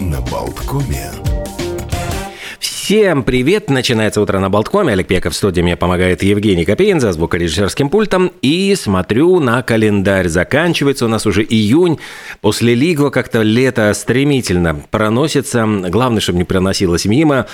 на Болткоме. Всем привет! Начинается утро на Болткоме. Олег Пеков в студии мне помогает Евгений Копейн за звукорежиссерским пультом. И смотрю на календарь. Заканчивается у нас уже июнь. После Лигва как-то лето стремительно проносится. Главное, чтобы не проносилось мимо.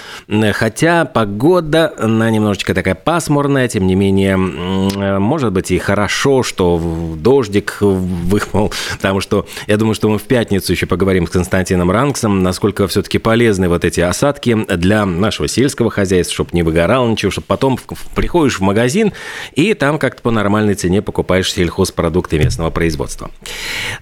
Хотя погода, она немножечко такая пасмурная. Тем не менее, может быть и хорошо, что дождик выпал. Потому что я думаю, что мы в пятницу еще поговорим с Константином Ранксом, насколько все-таки полезны вот эти осадки для нашего сельского хозяйства, чтобы не выгорал ничего, чтобы потом приходишь в магазин и там как-то по нормальной цене покупаешь сельхозпродукты местного производства.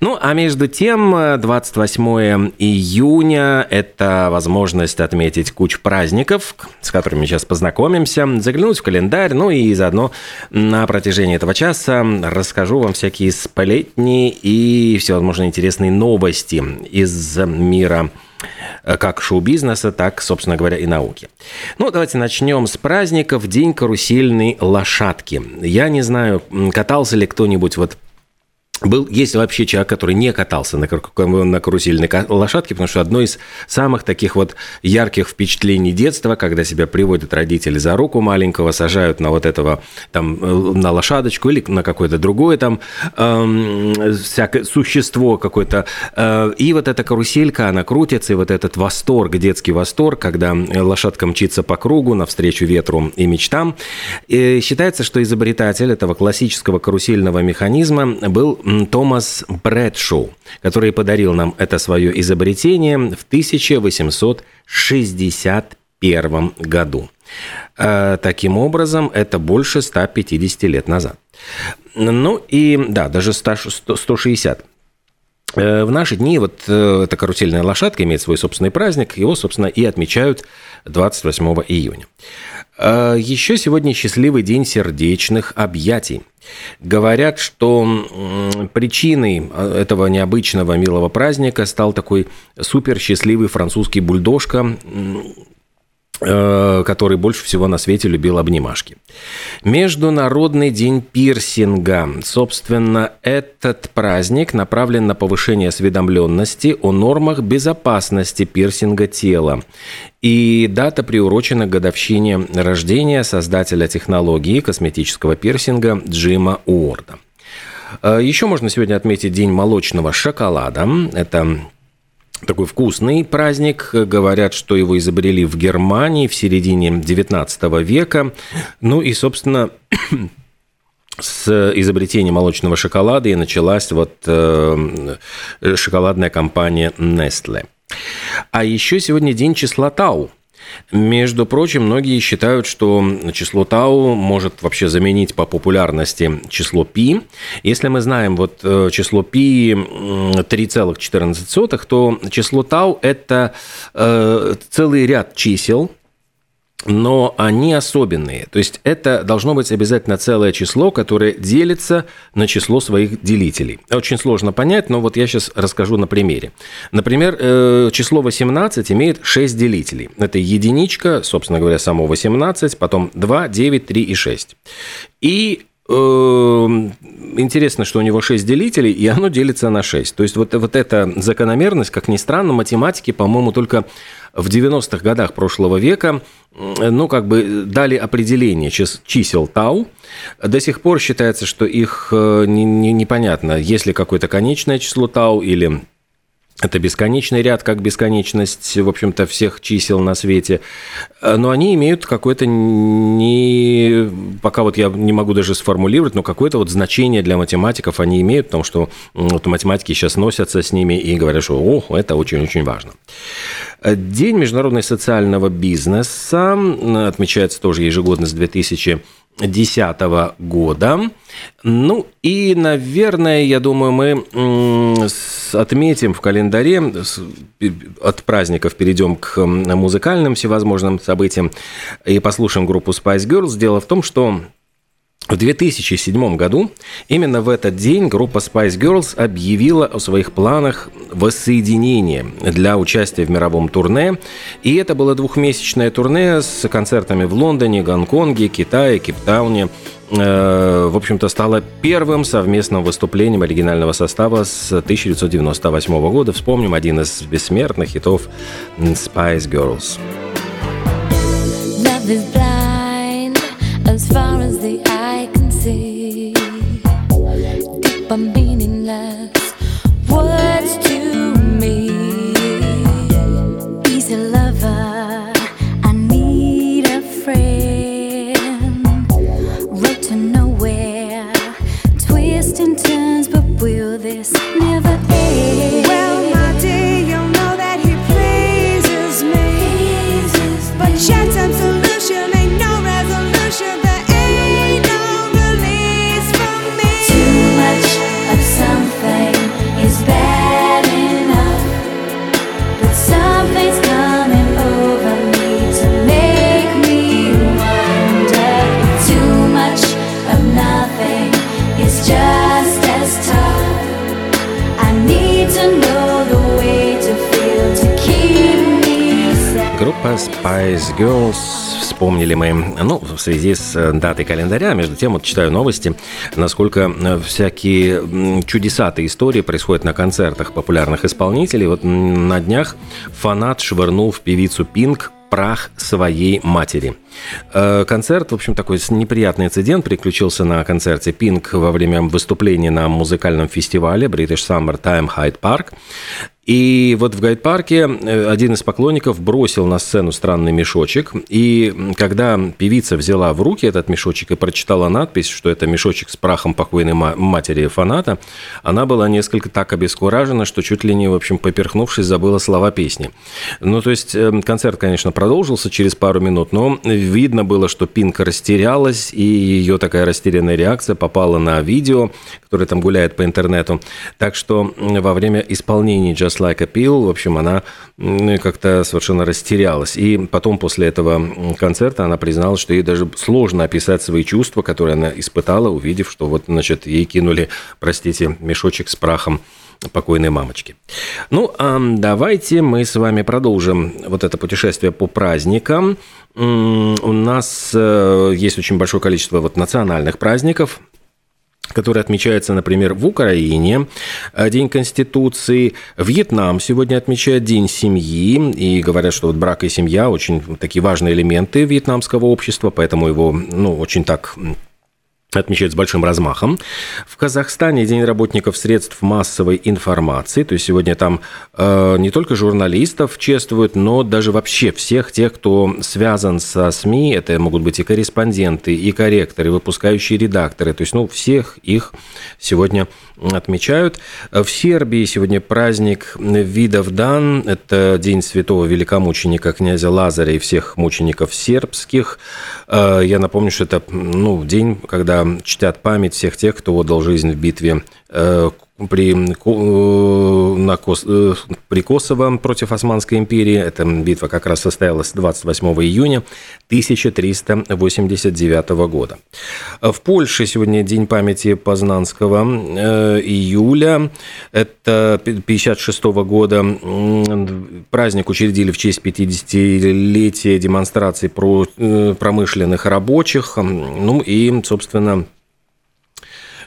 Ну, а между тем, 28 июня – это возможность отметить кучу праздников, с которыми сейчас познакомимся, заглянуть в календарь, ну и заодно на протяжении этого часа расскажу вам всякие сплетни и всевозможные интересные новости из мира Э, как шоу-бизнеса, так, собственно говоря, и науки. Ну, давайте начнем с праздников День карусельной лошадки. Я не знаю, катался ли кто-нибудь вот был, есть вообще человек, который не катался на, на карусельной лошадке, потому что одно из самых таких вот ярких впечатлений детства, когда себя приводят родители за руку маленького, сажают на вот этого там э, на лошадочку или на какое-то другое там э, всякое существо какое-то, э, и вот эта каруселька, она крутится, и вот этот восторг, детский восторг, когда лошадка мчится по кругу навстречу ветру и мечтам. И считается, что изобретатель этого классического карусельного механизма был Томас Брэдшоу, который подарил нам это свое изобретение в 1861 году. Э, таким образом, это больше 150 лет назад. Ну и, да, даже 160. Э, в наши дни вот э, эта карусельная лошадка имеет свой собственный праздник, его, собственно, и отмечают 28 июня. А, Еще сегодня счастливый день сердечных объятий. Говорят, что причиной а, этого необычного милого праздника стал такой супер счастливый французский бульдожка Э, который больше всего на свете любил обнимашки. Международный день пирсинга. Собственно, этот праздник направлен на повышение осведомленности о нормах безопасности пирсинга тела. И дата приурочена к годовщине рождения создателя технологии косметического пирсинга Джима Уорда. Э, Еще можно сегодня отметить День молочного шоколада. Это такой вкусный праздник. Говорят, что его изобрели в Германии в середине 19 века. Ну и, собственно, с изобретения молочного шоколада и началась вот э, шоколадная компания Nestle. А еще сегодня день числа Тау. Между прочим, многие считают, что число тау может вообще заменить по популярности число пи. Если мы знаем вот э, число пи 3,14, то число тау – это э, целый ряд чисел, но они особенные. То есть это должно быть обязательно целое число, которое делится на число своих делителей. Очень сложно понять, но вот я сейчас расскажу на примере. Например, э, число 18 имеет 6 делителей. Это единичка, собственно говоря, само 18, потом 2, 9, 3 и 6. И интересно, что у него 6 делителей, и оно делится на 6. То есть вот, вот эта закономерность, как ни странно, математики, по-моему, только в 90-х годах прошлого века, ну, как бы дали определение чисел тау. До сих пор считается, что их э, не, не, непонятно, есть ли какое-то конечное число тау или это бесконечный ряд, как бесконечность, в общем-то, всех чисел на свете. Но они имеют какое-то не... Пока вот я не могу даже сформулировать, но какое-то вот значение для математиков они имеют, потому что вот математики сейчас носятся с ними и говорят, что о, это очень-очень важно. День международного социального бизнеса отмечается тоже ежегодно с 2000 2010 года. Ну и, наверное, я думаю, мы отметим в календаре, от праздников перейдем к музыкальным всевозможным событиям и послушаем группу Spice Girls. Дело в том, что в 2007 году именно в этот день группа Spice Girls объявила о своих планах воссоединение для участия в мировом турне. И это было двухмесячное турне с концертами в Лондоне, Гонконге, Китае, Кейптауне. Э, в общем-то, стало первым совместным выступлением оригинального состава с 1998 года. Вспомним один из бессмертных хитов Spice Girls. Love is blind as far as the bambino. Spice Girls вспомнили мы, ну, в связи с э, датой календаря. Между тем, вот читаю новости, насколько э, всякие чудесатые истории происходят на концертах популярных исполнителей. Вот на днях фанат швырнул в певицу Пинк прах своей матери. Э, концерт, в общем, такой неприятный инцидент приключился на концерте Pink во время выступления на музыкальном фестивале British Summer Time Hyde Park. И вот в гайд-парке э, один из поклонников бросил на сцену странный мешочек. И когда певица взяла в руки этот мешочек и прочитала надпись, что это мешочек с прахом покойной матери фаната, она была несколько так обескуражена, что чуть ли не, в общем, поперхнувшись, забыла слова песни. Ну, то есть э, концерт, конечно, продолжился через пару минут, но видно было, что Пинка растерялась, и ее такая растерянная реакция попала на видео, которое там гуляет по интернету. Так что во время исполнения Just Like a Pill, в общем, она как-то совершенно растерялась. И потом, после этого концерта, она призналась, что ей даже сложно описать свои чувства, которые она испытала, увидев, что вот, значит, ей кинули, простите, мешочек с прахом покойной мамочки. Ну, а давайте мы с вами продолжим вот это путешествие по праздникам. У нас э, есть очень большое количество вот национальных праздников который отмечается, например, в Украине, э, День Конституции. Вьетнам сегодня отмечает День семьи, и говорят, что вот брак и семья очень такие важные элементы вьетнамского общества, поэтому его ну, очень так отмечают с большим размахом. В Казахстане День работников средств массовой информации. То есть сегодня там э, не только журналистов чествуют, но даже вообще всех тех, кто связан со СМИ. Это могут быть и корреспонденты, и корректоры, выпускающие редакторы. То есть, ну, всех их сегодня отмечают. В Сербии сегодня праздник видов Дан. Это День святого великомученика князя Лазаря и всех мучеников сербских. Э, я напомню, что это ну, день, когда чтят память всех тех, кто отдал жизнь в битве э, при, э, на Кос, э, при Косово против Османской империи. Эта битва как раз состоялась 28 июня 1389 года. В Польше сегодня День памяти Познанского июля. Это 56 года. Праздник учредили в честь 50-летия демонстрации промышленных рабочих. Ну и, собственно, Э,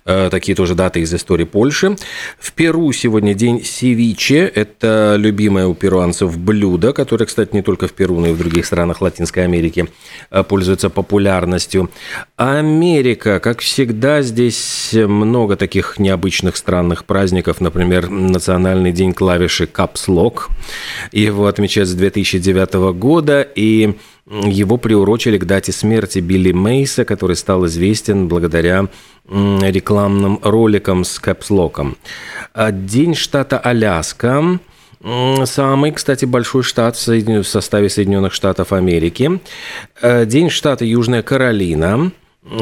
такие тоже даты из истории Польши. В Перу сегодня день севиче. Это любимое у перуанцев блюдо, которое, кстати, не только в Перу, но и в других странах Латинской Америки э, пользуется популярностью. Америка, как всегда, здесь много таких необычных странных праздников. Например, Национальный день клавиши Caps Lock. Его отмечают с 2009 года. И его приурочили к дате смерти Билли Мейса, который стал известен благодаря рекламным роликам с капслоком. День штата Аляска Самый, кстати, большой штат в составе Соединенных Штатов Америки. А день штата Южная Каролина.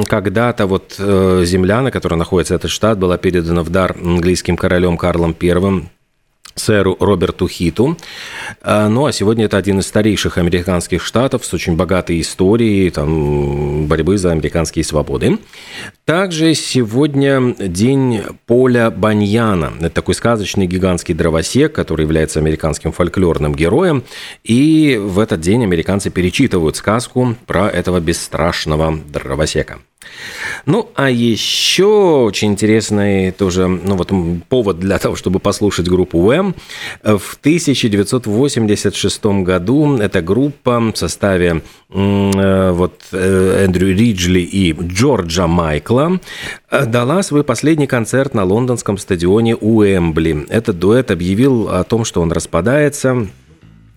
Когда-то вот э, земля, на которой находится этот штат, была передана в дар английским королем Карлом I сэру Роберту Хиту. А, ну, а сегодня это один из старейших американских штатов с очень богатой историей там, борьбы за американские свободы. Также сегодня день Поля Баньяна. Это такой сказочный гигантский дровосек, который является американским фольклорным героем. И в этот день американцы перечитывают сказку про этого бесстрашного дровосека. Ну, а еще очень интересный тоже, ну вот повод для того, чтобы послушать группу Уэм. В 1986 году эта группа в составе э, вот э, Эндрю Риджли и Джорджа Майкла э, дала свой последний концерт на лондонском стадионе Уэмбли. Этот дуэт объявил о том, что он распадается,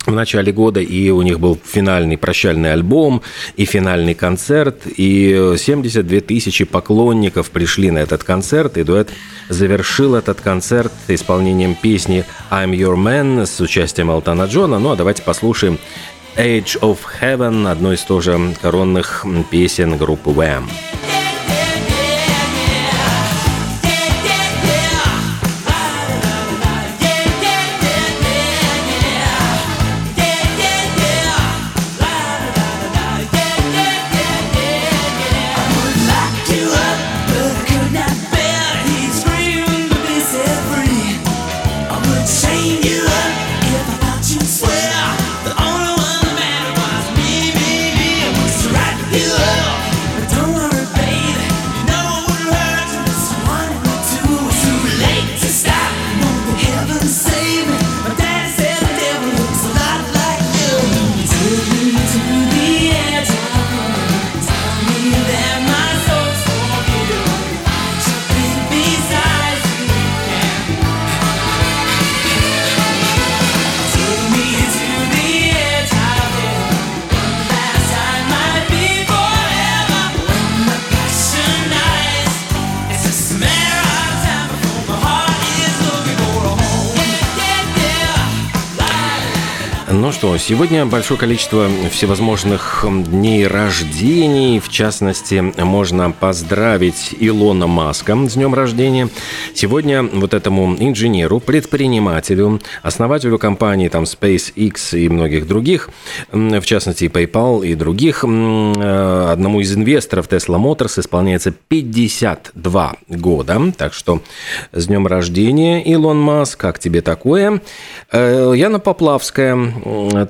в начале года, и у них был финальный прощальный альбом, и финальный концерт, и 72 тысячи поклонников пришли на этот концерт, и дуэт завершил этот концерт исполнением песни «I'm Your Man» с участием Алтана Джона. Ну а давайте послушаем «Age of Heaven», одной из тоже коронных песен группы Wham. Что, сегодня большое количество всевозможных дней рождений. В частности, можно поздравить Илона Маска с днем рождения. Сегодня вот этому инженеру, предпринимателю, основателю компании там SpaceX и многих других, в частности, PayPal и других, э, одному из инвесторов Tesla Motors исполняется 52 года. Так что с днем рождения, Илон Маск, как тебе такое? Э, Яна Поплавская,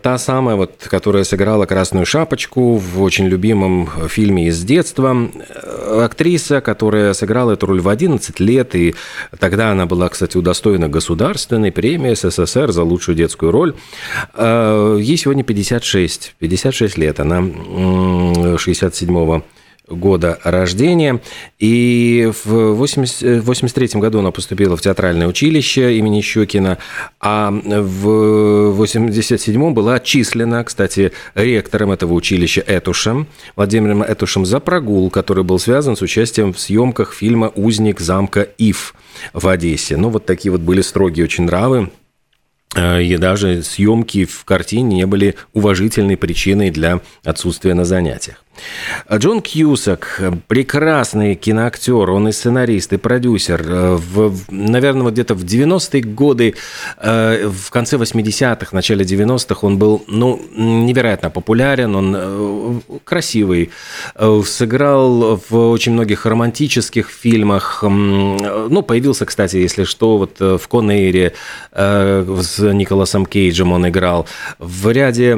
та самая, вот, которая сыграла «Красную шапочку» в очень любимом фильме из детства. Актриса, которая сыграла эту роль в 11 лет, и тогда она была, кстати, удостоена государственной премии СССР за лучшую детскую роль. Э, ей сегодня 56, 56 лет, она 67-го года рождения. И в 80, 83 году она поступила в театральное училище имени Щекина, а в 87 была отчислена, кстати, ректором этого училища Этушем, Владимиром Этушем за прогул, который был связан с участием в съемках фильма «Узник замка Ив» в Одессе. Ну, вот такие вот были строгие очень нравы э, и даже съемки в картине не были уважительной причиной для отсутствия на занятиях. Джон Кьюсак, прекрасный киноактер, он и сценарист, и продюсер. В, наверное, вот где-то в 90-е годы, э, в конце 80-х, начале 90-х он был, ну, невероятно популярен, он э, красивый, э, сыграл в очень многих романтических фильмах, ну, появился, кстати, если что, вот в Конейре с Николасом Кейджем он играл, в ряде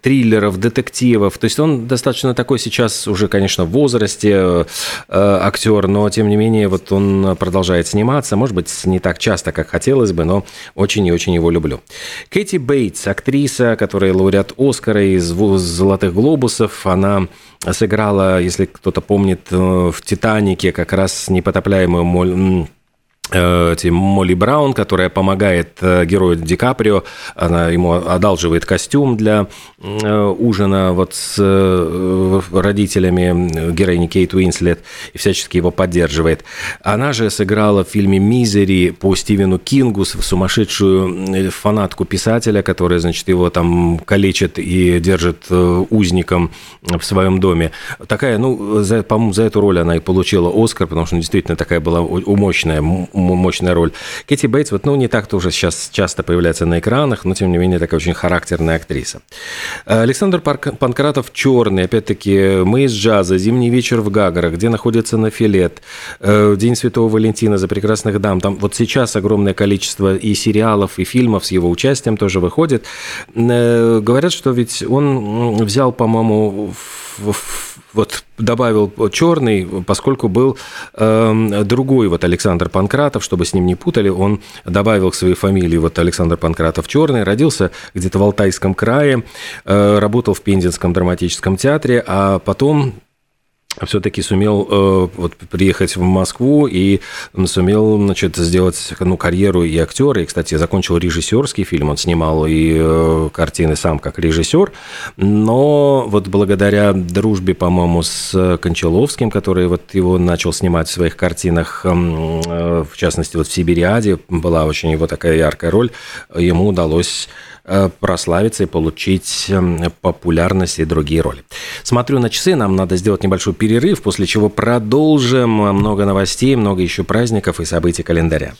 триллеров, детективов, то есть он достаточно достаточно такой сейчас уже, конечно, в возрасте э, актер, но тем не менее вот он продолжает сниматься, может быть, не так часто, как хотелось бы, но очень и очень его люблю. Кэти Бейтс, актриса, которая лауреат Оскара из «Золотых глобусов», она сыграла, если кто-то помнит, э, в «Титанике» как раз непотопляемую моль Э, Молли Браун, которая помогает э, герою Ди Каприо, она ему одалживает костюм для э, ужина вот с родителями героини Кейт Уинслет и всячески его поддерживает. Она же сыграла в фильме «Мизери» по Стивену Кингу сумасшедшую фанатку писателя, которая, значит, его там калечит и держит узником в своем доме. Такая, ну, по-моему, за эту роль она и получила Оскар, потому что ну, действительно такая была мощная, мощная роль. Кэти Бейтс, вот, ну, не так-то уже сейчас часто появляется на экранах, но, тем не менее, такая очень характерная актриса. Александр Панкратов «Черный», опять-таки, «Мы из джаза», «Зимний вечер в Гагарах», где находится на Филет, «День Святого Валентина», «За прекрасных дам». Там вот сейчас огромное количество и сериалов, и фильмов с его участием тоже выходит. Говорят, что ведь он взял, по-моему, вот добавил черный, поскольку был э, другой вот Александр Панкратов, чтобы с ним не путали, он добавил к своей фамилии вот Александр Панкратов черный, родился где-то в Алтайском крае, э, работал в Пензенском драматическом театре, а потом все-таки сумел э, вот, приехать в Москву и сумел значит, сделать ну, карьеру и актера. И, кстати, закончил режиссерский фильм, он снимал и э, картины сам как режиссер. Но вот благодаря дружбе, по-моему, с Кончаловским, который вот его начал снимать в своих картинах, э, в частности, вот в «Сибириаде» была очень его такая яркая роль, ему удалось прославиться и получить эм, популярность и другие роли. Смотрю на часы, нам надо сделать небольшой перерыв, после чего продолжим много новостей, много еще праздников и событий календаря.